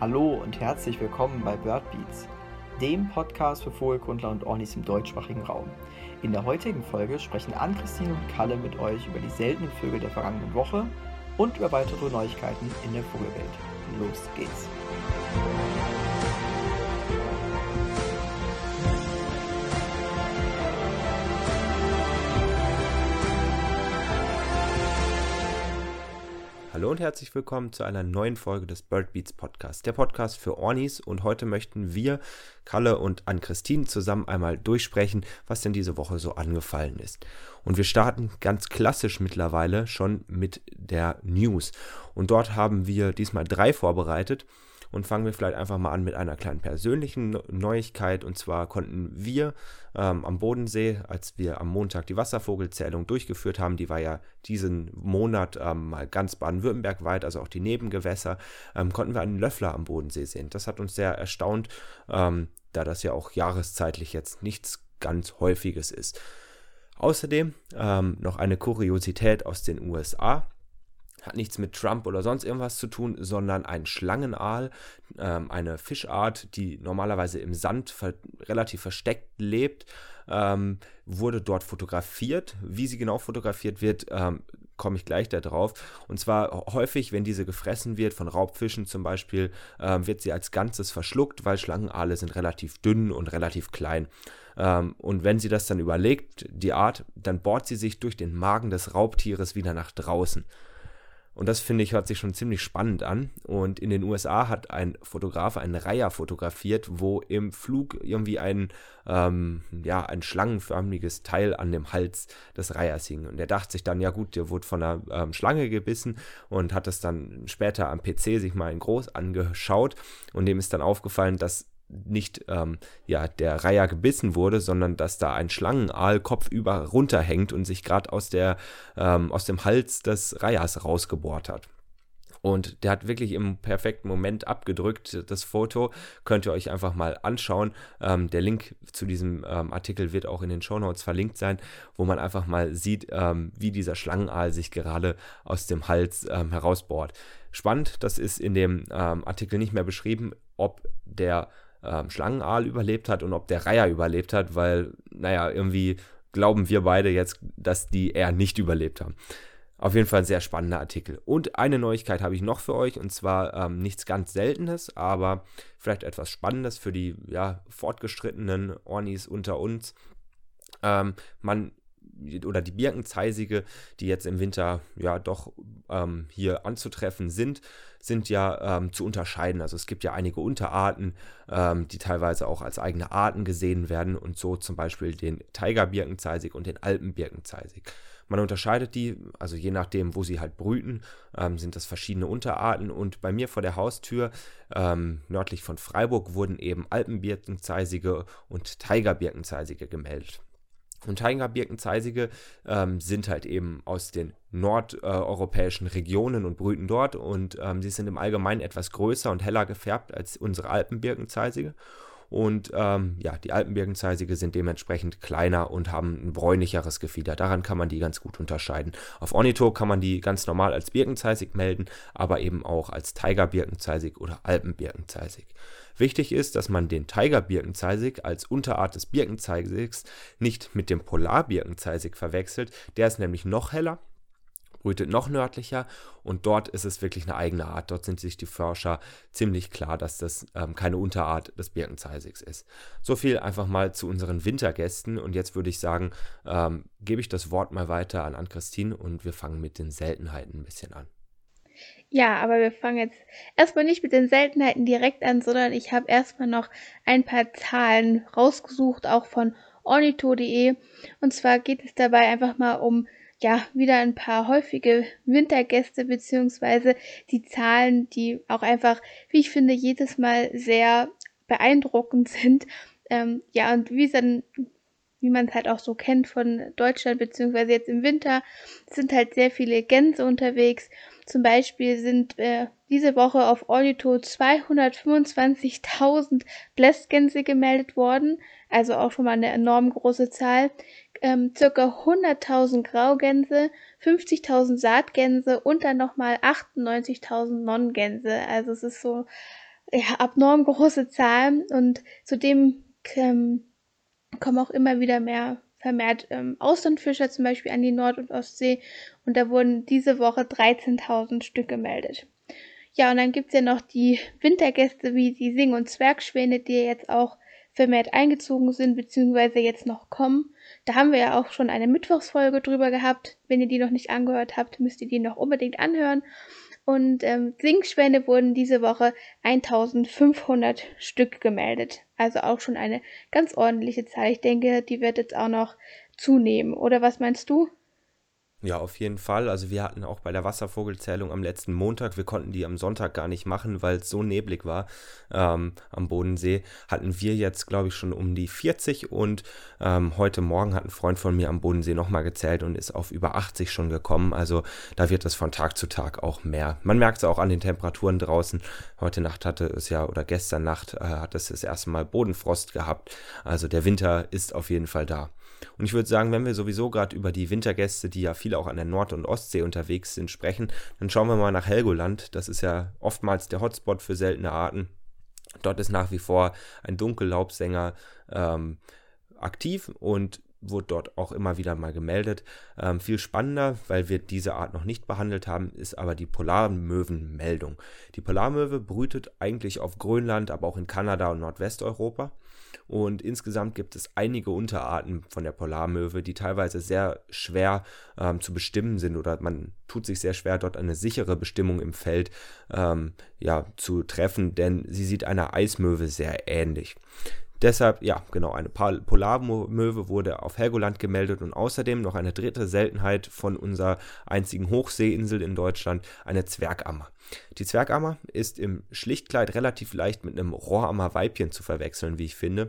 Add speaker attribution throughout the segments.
Speaker 1: Hallo und herzlich willkommen bei Birdbeats, dem Podcast für Vogelkundler und Ornis im deutschsprachigen Raum. In der heutigen Folge sprechen Ann-Christine und Kalle mit euch über die seltenen Vögel der vergangenen Woche und über weitere Neuigkeiten in der Vogelwelt. Los geht's!
Speaker 2: Hallo und herzlich willkommen zu einer neuen Folge des Bird Beats Podcast, der Podcast für Ornis. Und heute möchten wir, Kalle und Ann-Christine, zusammen einmal durchsprechen, was denn diese Woche so angefallen ist. Und wir starten ganz klassisch mittlerweile schon mit der News. Und dort haben wir diesmal drei vorbereitet und fangen wir vielleicht einfach mal an mit einer kleinen persönlichen Neuigkeit. Und zwar konnten wir ähm, am Bodensee, als wir am Montag die Wasservogelzählung durchgeführt haben, die war ja diesen Monat ähm, mal ganz Baden-Württemberg weit, also auch die Nebengewässer, ähm, konnten wir einen Löffler am Bodensee sehen. Das hat uns sehr erstaunt, ähm, da das ja auch jahreszeitlich jetzt nichts ganz Häufiges ist. Außerdem ähm, noch eine Kuriosität aus den USA hat nichts mit Trump oder sonst irgendwas zu tun, sondern ein Schlangenaal, ähm, eine Fischart, die normalerweise im Sand ver relativ versteckt lebt, ähm, wurde dort fotografiert. Wie sie genau fotografiert wird, ähm, komme ich gleich darauf. Und zwar häufig, wenn diese gefressen wird, von Raubfischen zum Beispiel, ähm, wird sie als Ganzes verschluckt, weil Schlangenaale sind relativ dünn und relativ klein. Ähm, und wenn sie das dann überlegt, die Art, dann bohrt sie sich durch den Magen des Raubtieres wieder nach draußen. Und das finde ich hört sich schon ziemlich spannend an. Und in den USA hat ein Fotograf einen Reiher fotografiert, wo im Flug irgendwie ein, ähm, ja, ein schlangenförmiges Teil an dem Hals des Reihers hing. Und er dachte sich dann, ja gut, der wurde von einer ähm, Schlange gebissen und hat es dann später am PC sich mal in groß angeschaut. Und dem ist dann aufgefallen, dass nicht ähm, ja, der Reiher gebissen wurde, sondern dass da ein Schlangenaal kopfüber runterhängt und sich gerade aus, ähm, aus dem Hals des Reihers rausgebohrt hat. Und der hat wirklich im perfekten Moment abgedrückt. Das Foto könnt ihr euch einfach mal anschauen. Ähm, der Link zu diesem ähm, Artikel wird auch in den Show Notes verlinkt sein, wo man einfach mal sieht, ähm, wie dieser Schlangenaal sich gerade aus dem Hals ähm, herausbohrt. Spannend, das ist in dem ähm, Artikel nicht mehr beschrieben, ob der ähm, Schlangenaal überlebt hat und ob der Reiher überlebt hat, weil, naja, irgendwie glauben wir beide jetzt, dass die eher nicht überlebt haben. Auf jeden Fall ein sehr spannender Artikel. Und eine Neuigkeit habe ich noch für euch, und zwar ähm, nichts ganz Seltenes, aber vielleicht etwas Spannendes für die ja, fortgeschrittenen Ornis unter uns. Ähm, man oder die Birkenzeisige, die jetzt im Winter ja doch ähm, hier anzutreffen sind, sind ja ähm, zu unterscheiden. Also es gibt ja einige Unterarten, ähm, die teilweise auch als eigene Arten gesehen werden und so zum Beispiel den Tigerbirkenzeisig und den Alpenbirkenzeisig. Man unterscheidet die, also je nachdem, wo sie halt brüten, ähm, sind das verschiedene Unterarten. Und bei mir vor der Haustür, ähm, nördlich von Freiburg, wurden eben Alpenbirkenzeisige und Tigerbirkenzeisige gemeldet. Und Tigerbirkenzeisige ähm, sind halt eben aus den nordeuropäischen äh, Regionen und brüten dort und ähm, sie sind im Allgemeinen etwas größer und heller gefärbt als unsere Alpenbirkenzeisige. Und ähm, ja, die Alpenbirkenzeisige sind dementsprechend kleiner und haben ein bräunlicheres Gefieder. Daran kann man die ganz gut unterscheiden. Auf Ornitho kann man die ganz normal als Birkenzeisig melden, aber eben auch als Tigerbirkenzeisig oder Alpenbirkenzeisig. Wichtig ist, dass man den Tigerbirkenzeisig als Unterart des Birkenzeigigs nicht mit dem Polarbirkenzeisig verwechselt. Der ist nämlich noch heller brütet noch nördlicher und dort ist es wirklich eine eigene Art. Dort sind sich die Forscher ziemlich klar, dass das ähm, keine Unterart des Birkenzeisigs ist. So viel einfach mal zu unseren Wintergästen und jetzt würde ich sagen, ähm, gebe ich das Wort mal weiter an Ann-Christine und wir fangen mit den Seltenheiten ein bisschen an.
Speaker 3: Ja, aber wir fangen jetzt erstmal nicht mit den Seltenheiten direkt an, sondern ich habe erstmal noch ein paar Zahlen rausgesucht, auch von ornitho.de. Und zwar geht es dabei einfach mal um ja, wieder ein paar häufige Wintergäste, beziehungsweise die Zahlen, die auch einfach, wie ich finde, jedes Mal sehr beeindruckend sind. Ähm, ja, und wie dann, wie man es halt auch so kennt von Deutschland, beziehungsweise jetzt im Winter, sind halt sehr viele Gänse unterwegs. Zum Beispiel sind äh, diese Woche auf Audito 225.000 Blästgänse gemeldet worden, also auch schon mal eine enorm große Zahl ähm, circa 100.000 Graugänse, 50.000 Saatgänse und dann nochmal 98.000 Nonnengänse. Also es ist so ja, abnorm große Zahlen und zudem ähm, kommen auch immer wieder mehr vermehrt ähm, Auslandfischer zum Beispiel an die Nord- und Ostsee und da wurden diese Woche 13.000 Stück gemeldet. Ja, und dann gibt's ja noch die Wintergäste wie die Sing- und Zwergschwäne, die jetzt auch vermehrt eingezogen sind, beziehungsweise jetzt noch kommen. Da haben wir ja auch schon eine Mittwochsfolge drüber gehabt. Wenn ihr die noch nicht angehört habt, müsst ihr die noch unbedingt anhören. Und ähm, Singschwäne wurden diese Woche 1500 Stück gemeldet. Also auch schon eine ganz ordentliche Zahl. Ich denke, die wird jetzt auch noch zunehmen. Oder was meinst du?
Speaker 2: Ja, auf jeden Fall. Also wir hatten auch bei der Wasservogelzählung am letzten Montag, wir konnten die am Sonntag gar nicht machen, weil es so neblig war ähm, am Bodensee, hatten wir jetzt, glaube ich, schon um die 40 und ähm, heute Morgen hat ein Freund von mir am Bodensee nochmal gezählt und ist auf über 80 schon gekommen. Also da wird es von Tag zu Tag auch mehr. Man merkt es auch an den Temperaturen draußen. Heute Nacht hatte es ja, oder gestern Nacht äh, hat es das erste Mal Bodenfrost gehabt. Also der Winter ist auf jeden Fall da. Und ich würde sagen, wenn wir sowieso gerade über die Wintergäste, die ja viele auch an der Nord- und Ostsee unterwegs sind, sprechen, dann schauen wir mal nach Helgoland. Das ist ja oftmals der Hotspot für seltene Arten. Dort ist nach wie vor ein Dunkellaubsänger ähm, aktiv und wurde dort auch immer wieder mal gemeldet. Ähm, viel spannender, weil wir diese Art noch nicht behandelt haben, ist aber die Polarmöwenmeldung. Die Polarmöwe brütet eigentlich auf Grönland, aber auch in Kanada und Nordwesteuropa. Und insgesamt gibt es einige Unterarten von der Polarmöwe, die teilweise sehr schwer ähm, zu bestimmen sind oder man tut sich sehr schwer, dort eine sichere Bestimmung im Feld ähm, ja, zu treffen, denn sie sieht einer Eismöwe sehr ähnlich. Deshalb, ja, genau, eine Polarmöwe wurde auf Helgoland gemeldet und außerdem noch eine dritte Seltenheit von unserer einzigen Hochseeinsel in Deutschland, eine Zwergammer. Die Zwergammer ist im Schlichtkleid relativ leicht mit einem Rohrammer-Weibchen zu verwechseln, wie ich finde.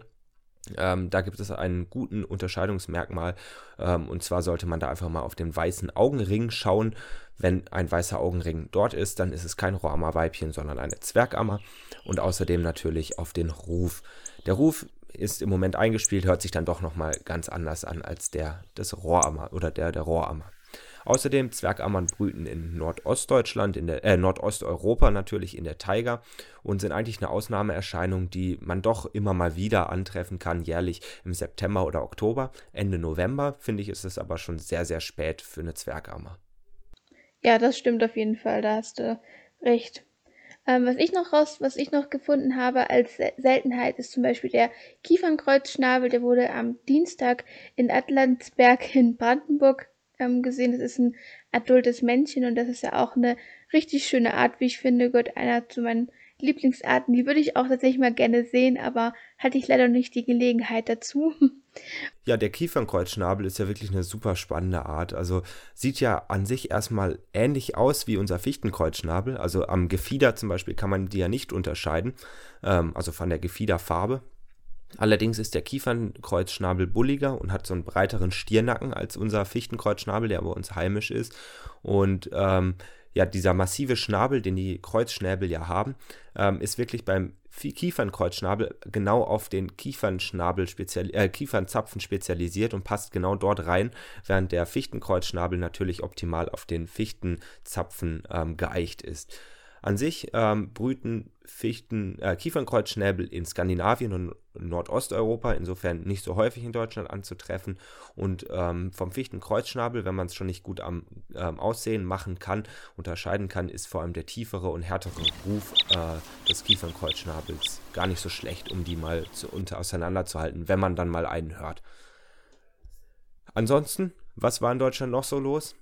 Speaker 2: Ähm, da gibt es einen guten Unterscheidungsmerkmal ähm, und zwar sollte man da einfach mal auf den weißen Augenring schauen. Wenn ein weißer Augenring dort ist, dann ist es kein Rohammer-Weibchen, sondern eine Zwergammer und außerdem natürlich auf den Ruf. Der Ruf ist im Moment eingespielt, hört sich dann doch nochmal ganz anders an als der des Rohammer oder der der Rohammer. Außerdem Zwergammern brüten in Nordostdeutschland, in der, äh, Nordosteuropa natürlich in der Taiga und sind eigentlich eine Ausnahmeerscheinung, die man doch immer mal wieder antreffen kann, jährlich im September oder Oktober. Ende November, finde ich, ist es aber schon sehr, sehr spät für eine Zwergammer.
Speaker 3: Ja, das stimmt auf jeden Fall, da hast du recht. Ähm, was ich noch raus, was ich noch gefunden habe als Seltenheit ist zum Beispiel der Kiefernkreuzschnabel, der wurde am Dienstag in Atlantsberg in Brandenburg ähm, gesehen. Das ist ein adultes Männchen und das ist ja auch eine richtig schöne Art, wie ich finde, gehört einer zu meinen Lieblingsarten. Die würde ich auch tatsächlich mal gerne sehen, aber hatte ich leider nicht die Gelegenheit dazu.
Speaker 2: Ja, der Kiefernkreuzschnabel ist ja wirklich eine super spannende Art. Also sieht ja an sich erstmal ähnlich aus wie unser Fichtenkreuzschnabel. Also am Gefieder zum Beispiel kann man die ja nicht unterscheiden, ähm, also von der Gefiederfarbe. Allerdings ist der Kiefernkreuzschnabel bulliger und hat so einen breiteren Stiernacken als unser Fichtenkreuzschnabel, der bei uns heimisch ist. Und ähm, ja, dieser massive Schnabel, den die Kreuzschnäbel ja haben, ähm, ist wirklich beim Kiefernkreuzschnabel genau auf den Kiefernschnabel spezial, äh, Kiefernzapfen spezialisiert und passt genau dort rein, während der Fichtenkreuzschnabel natürlich optimal auf den Fichtenzapfen ähm, geeicht ist. An sich ähm, brüten Fichten, äh, Kiefernkreuzschnäbel in Skandinavien und Nordosteuropa, insofern nicht so häufig in Deutschland anzutreffen. Und ähm, vom Fichtenkreuzschnabel, wenn man es schon nicht gut am ähm, Aussehen machen kann, unterscheiden kann, ist vor allem der tiefere und härtere Ruf äh, des Kiefernkreuzschnabels gar nicht so schlecht, um die mal zu, unter, auseinanderzuhalten, wenn man dann mal einen hört. Ansonsten, was war in Deutschland noch so los?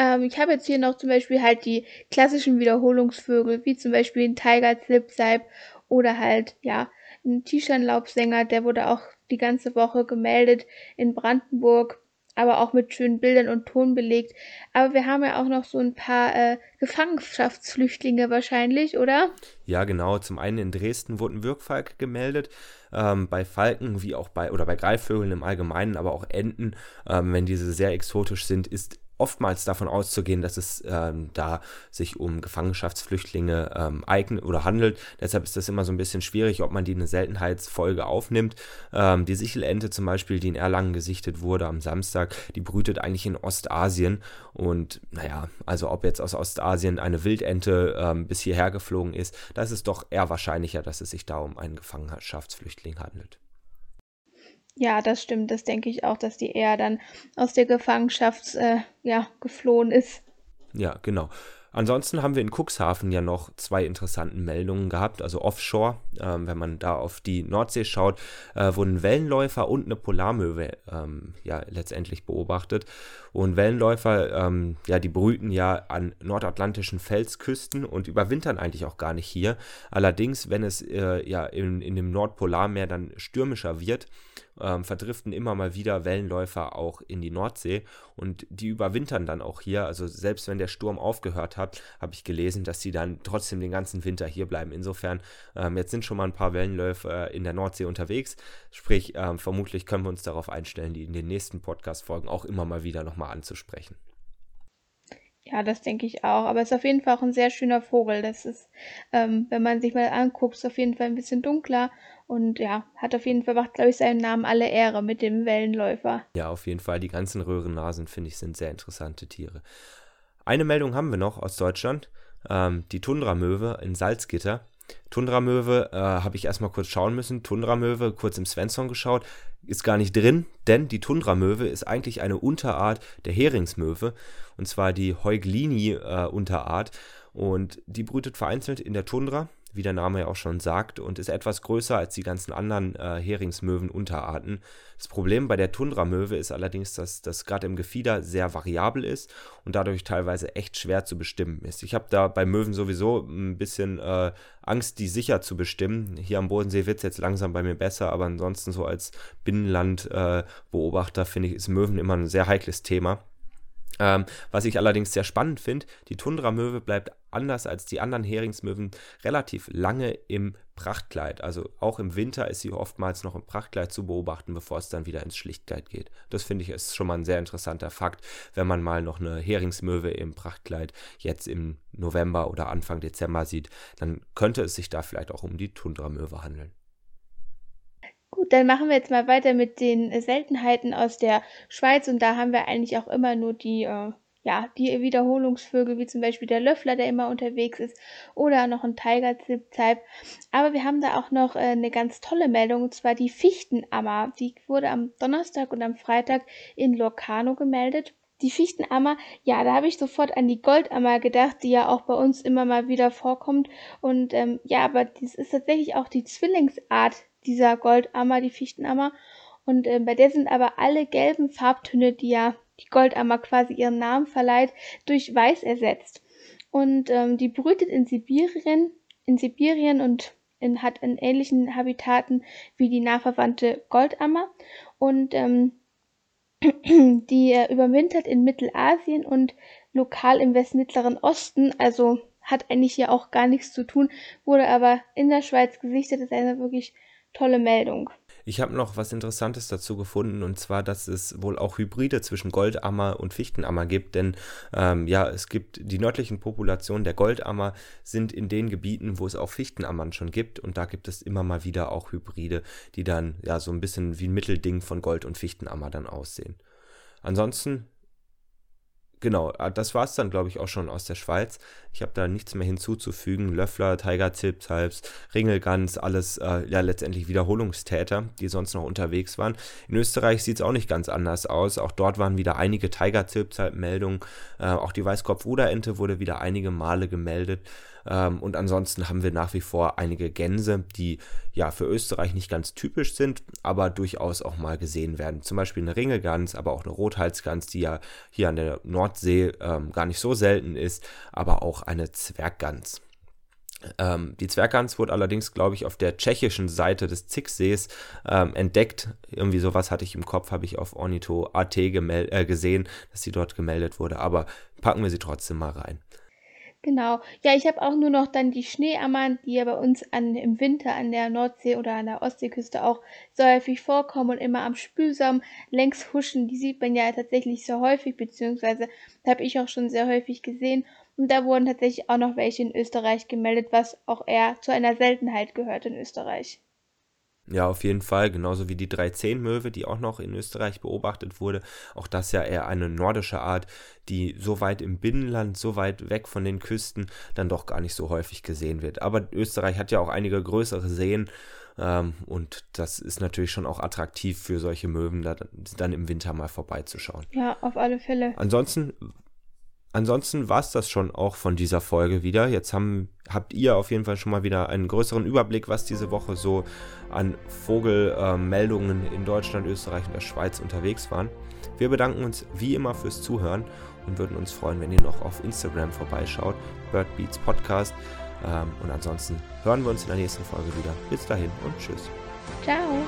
Speaker 3: Ähm, ich habe jetzt hier noch zum Beispiel halt die klassischen Wiederholungsvögel, wie zum Beispiel den Tiger Zipseip oder halt, ja, ein Tischernlaubsänger, der wurde auch die ganze Woche gemeldet in Brandenburg, aber auch mit schönen Bildern und Ton belegt. Aber wir haben ja auch noch so ein paar äh, Gefangenschaftsflüchtlinge wahrscheinlich, oder?
Speaker 2: Ja, genau. Zum einen in Dresden wurde ein Wirkfalk gemeldet. Ähm, bei Falken wie auch bei oder bei Greifvögeln im Allgemeinen, aber auch Enten, ähm, wenn diese sehr exotisch sind, ist oftmals davon auszugehen, dass es ähm, da sich um Gefangenschaftsflüchtlinge ähm, eignet oder handelt. Deshalb ist das immer so ein bisschen schwierig, ob man die in eine Seltenheitsfolge aufnimmt. Ähm, die Sichelente zum Beispiel, die in Erlangen gesichtet wurde am Samstag, die brütet eigentlich in Ostasien. Und naja, also ob jetzt aus Ostasien eine Wildente ähm, bis hierher geflogen ist, da ist doch eher wahrscheinlicher, dass es sich da um einen Gefangenschaftsflüchtling handelt.
Speaker 3: Ja, das stimmt. Das denke ich auch, dass die eher dann aus der Gefangenschaft äh, ja, geflohen ist.
Speaker 2: Ja, genau. Ansonsten haben wir in Cuxhaven ja noch zwei interessante Meldungen gehabt, also offshore, ähm, wenn man da auf die Nordsee schaut, äh, wurden Wellenläufer und eine Polarmöwe ähm, ja letztendlich beobachtet. Und Wellenläufer, ähm, ja, die brüten ja an nordatlantischen Felsküsten und überwintern eigentlich auch gar nicht hier. Allerdings, wenn es äh, ja in, in dem Nordpolarmeer dann stürmischer wird, ähm, verdriften immer mal wieder Wellenläufer auch in die Nordsee und die überwintern dann auch hier. Also selbst wenn der Sturm aufgehört hat, habe ich gelesen, dass sie dann trotzdem den ganzen Winter hier bleiben. Insofern, ähm, jetzt sind schon mal ein paar Wellenläufer in der Nordsee unterwegs. Sprich, ähm, vermutlich können wir uns darauf einstellen, die in den nächsten Podcast-Folgen auch immer mal wieder nochmal anzusprechen.
Speaker 3: Ja, das denke ich auch. Aber es ist auf jeden Fall auch ein sehr schöner Vogel. Das ist, ähm, wenn man sich mal anguckt, ist auf jeden Fall ein bisschen dunkler und ja, hat auf jeden Fall, macht, glaube ich, seinen Namen alle Ehre mit dem Wellenläufer.
Speaker 2: Ja, auf jeden Fall. Die ganzen Röhrennasen, finde ich, sind sehr interessante Tiere. Eine Meldung haben wir noch aus Deutschland. Ähm, die Tundramöwe in Salzgitter. Tundramöwe äh, habe ich erstmal kurz schauen müssen. Tundramöwe, kurz im Svensson geschaut, ist gar nicht drin, denn die Tundramöwe ist eigentlich eine Unterart der Heringsmöwe und zwar die Heuglini-Unterart. Äh, und die brütet vereinzelt in der Tundra, wie der Name ja auch schon sagt, und ist etwas größer als die ganzen anderen äh, Heringsmöwen-Unterarten. Das Problem bei der Tundramöwe ist allerdings, dass das gerade im Gefieder sehr variabel ist und dadurch teilweise echt schwer zu bestimmen ist. Ich habe da bei Möwen sowieso ein bisschen äh, Angst, die sicher zu bestimmen. Hier am Bodensee wird es jetzt langsam bei mir besser, aber ansonsten so als Binnenlandbeobachter äh, finde ich, ist Möwen immer ein sehr heikles Thema. Ähm, was ich allerdings sehr spannend finde, die Tundramöwe bleibt anders als die anderen Heringsmöwen relativ lange im Prachtkleid. Also auch im Winter ist sie oftmals noch im Prachtkleid zu beobachten, bevor es dann wieder ins Schlichtkleid geht. Das finde ich ist schon mal ein sehr interessanter Fakt, wenn man mal noch eine Heringsmöwe im Prachtkleid jetzt im November oder Anfang Dezember sieht, dann könnte es sich da vielleicht auch um die Tundramöwe handeln.
Speaker 3: Dann machen wir jetzt mal weiter mit den Seltenheiten aus der Schweiz und da haben wir eigentlich auch immer nur die, äh, ja, die Wiederholungsvögel, wie zum Beispiel der Löffler, der immer unterwegs ist, oder noch ein Tigerzipzeib. Aber wir haben da auch noch äh, eine ganz tolle Meldung, und zwar die Fichtenammer. Die wurde am Donnerstag und am Freitag in Locarno gemeldet. Die Fichtenammer, ja, da habe ich sofort an die Goldammer gedacht, die ja auch bei uns immer mal wieder vorkommt. Und ähm, ja, aber das ist tatsächlich auch die Zwillingsart dieser Goldammer, die Fichtenammer. Und äh, bei der sind aber alle gelben Farbtöne, die ja die Goldammer quasi ihren Namen verleiht, durch Weiß ersetzt. Und ähm, die brütet in Sibirien, in Sibirien und in, hat in ähnlichen Habitaten wie die nahverwandte Goldammer. Und ähm, die äh, überwintert in Mittelasien und lokal im Westmittleren Osten, also hat eigentlich hier auch gar nichts zu tun, wurde aber in der Schweiz gesichtet, das ist eine wirklich tolle Meldung.
Speaker 2: Ich habe noch was Interessantes dazu gefunden und zwar, dass es wohl auch Hybride zwischen Goldammer und Fichtenammer gibt, denn ähm, ja, es gibt die nördlichen Populationen der Goldammer sind in den Gebieten, wo es auch Fichtenammern schon gibt und da gibt es immer mal wieder auch Hybride, die dann ja so ein bisschen wie ein Mittelding von Gold- und Fichtenammer dann aussehen. Ansonsten genau, ah, das war es dann, glaube ich, auch schon aus der Schweiz. Ich habe da nichts mehr hinzuzufügen. Löffler, Tiger Zipsalps, Ringelgans, alles äh, ja letztendlich Wiederholungstäter, die sonst noch unterwegs waren. In Österreich sieht es auch nicht ganz anders aus. Auch dort waren wieder einige Tiger Zipsalp-Meldungen. Äh, auch die Weißkopf-Ruderente wurde wieder einige Male gemeldet. Ähm, und ansonsten haben wir nach wie vor einige Gänse, die ja für Österreich nicht ganz typisch sind, aber durchaus auch mal gesehen werden. Zum Beispiel eine Ringelgans, aber auch eine Rothalsgans, die ja hier an der Nordsee ähm, gar nicht so selten ist, aber auch eine Zwerggans. Ähm, die Zwerggans wurde allerdings, glaube ich, auf der tschechischen Seite des Zicksees ähm, entdeckt. Irgendwie sowas hatte ich im Kopf, habe ich auf Ornitho.at äh, gesehen, dass sie dort gemeldet wurde. Aber packen wir sie trotzdem mal rein.
Speaker 3: Genau. Ja, ich habe auch nur noch dann die Schneeammern, die ja bei uns an, im Winter an der Nordsee oder an der Ostseeküste auch so häufig vorkommen und immer am Spülsaum längs huschen. Die sieht man ja tatsächlich sehr häufig, beziehungsweise habe ich auch schon sehr häufig gesehen. Und da wurden tatsächlich auch noch welche in Österreich gemeldet, was auch eher zu einer Seltenheit gehört in Österreich.
Speaker 2: Ja, auf jeden Fall, genauso wie die 310-Möwe, die auch noch in Österreich beobachtet wurde. Auch das ja eher eine nordische Art, die so weit im Binnenland, so weit weg von den Küsten dann doch gar nicht so häufig gesehen wird. Aber Österreich hat ja auch einige größere Seen ähm, und das ist natürlich schon auch attraktiv für solche Möwen, da, dann im Winter mal vorbeizuschauen.
Speaker 3: Ja, auf alle Fälle.
Speaker 2: Ansonsten Ansonsten war es das schon auch von dieser Folge wieder. Jetzt haben, habt ihr auf jeden Fall schon mal wieder einen größeren Überblick, was diese Woche so an Vogelmeldungen äh, in Deutschland, Österreich und der Schweiz unterwegs waren. Wir bedanken uns wie immer fürs Zuhören und würden uns freuen, wenn ihr noch auf Instagram vorbeischaut, Birdbeats Podcast. Ähm, und ansonsten hören wir uns in der nächsten Folge wieder. Bis dahin und tschüss.
Speaker 3: Ciao.